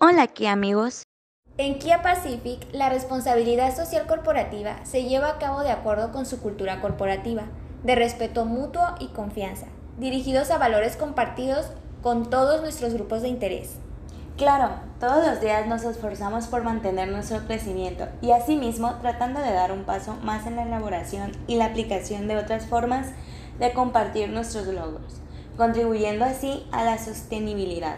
Hola Kia amigos. En Kia Pacific, la responsabilidad social corporativa se lleva a cabo de acuerdo con su cultura corporativa, de respeto mutuo y confianza, dirigidos a valores compartidos con todos nuestros grupos de interés. Claro, todos los días nos esforzamos por mantener nuestro crecimiento y asimismo tratando de dar un paso más en la elaboración y la aplicación de otras formas de compartir nuestros logros, contribuyendo así a la sostenibilidad.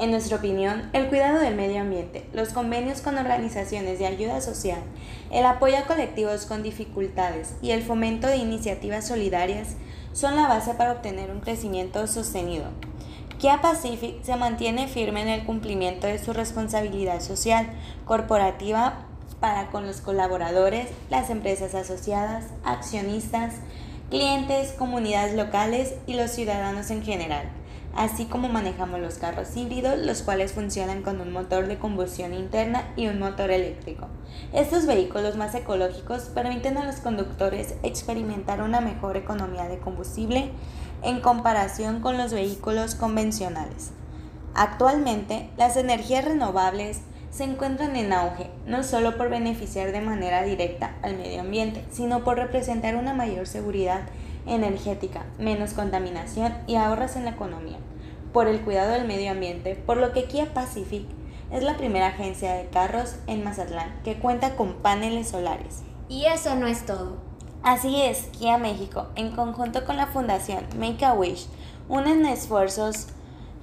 En nuestra opinión, el cuidado del medio ambiente, los convenios con organizaciones de ayuda social, el apoyo a colectivos con dificultades y el fomento de iniciativas solidarias son la base para obtener un crecimiento sostenido. Kia Pacific se mantiene firme en el cumplimiento de su responsabilidad social corporativa para con los colaboradores, las empresas asociadas, accionistas, clientes, comunidades locales y los ciudadanos en general así como manejamos los carros híbridos, los cuales funcionan con un motor de combustión interna y un motor eléctrico. Estos vehículos más ecológicos permiten a los conductores experimentar una mejor economía de combustible en comparación con los vehículos convencionales. Actualmente, las energías renovables se encuentran en auge, no solo por beneficiar de manera directa al medio ambiente, sino por representar una mayor seguridad energética, menos contaminación y ahorros en la economía, por el cuidado del medio ambiente, por lo que Kia Pacific es la primera agencia de carros en Mazatlán que cuenta con paneles solares. Y eso no es todo. Así es, Kia México, en conjunto con la Fundación Make a Wish, unen esfuerzos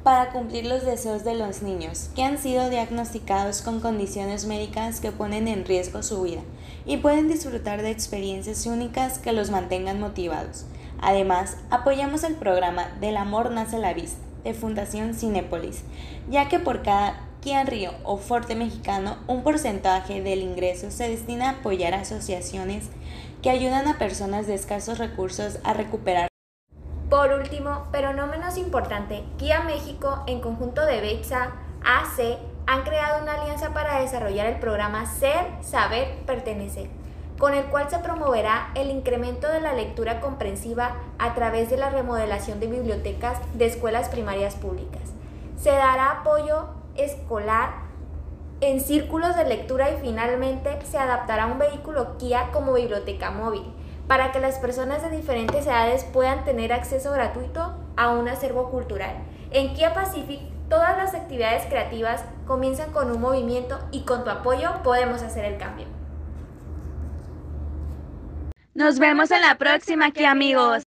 para cumplir los deseos de los niños que han sido diagnosticados con condiciones médicas que ponen en riesgo su vida y pueden disfrutar de experiencias únicas que los mantengan motivados. Además, apoyamos el programa Del Amor Nace la Vista de Fundación Cinépolis, ya que por cada Kia Río o Forte Mexicano, un porcentaje del ingreso se destina a apoyar asociaciones que ayudan a personas de escasos recursos a recuperar por último, pero no menos importante, Kia México, en conjunto de BEXA, AC, han creado una alianza para desarrollar el programa Ser, Saber, Pertenecer, con el cual se promoverá el incremento de la lectura comprensiva a través de la remodelación de bibliotecas de escuelas primarias públicas. Se dará apoyo escolar en círculos de lectura y finalmente se adaptará un vehículo Kia como biblioteca móvil para que las personas de diferentes edades puedan tener acceso gratuito a un acervo cultural. En Kia Pacific, todas las actividades creativas comienzan con un movimiento y con tu apoyo podemos hacer el cambio. Nos vemos en la próxima, Kia amigos.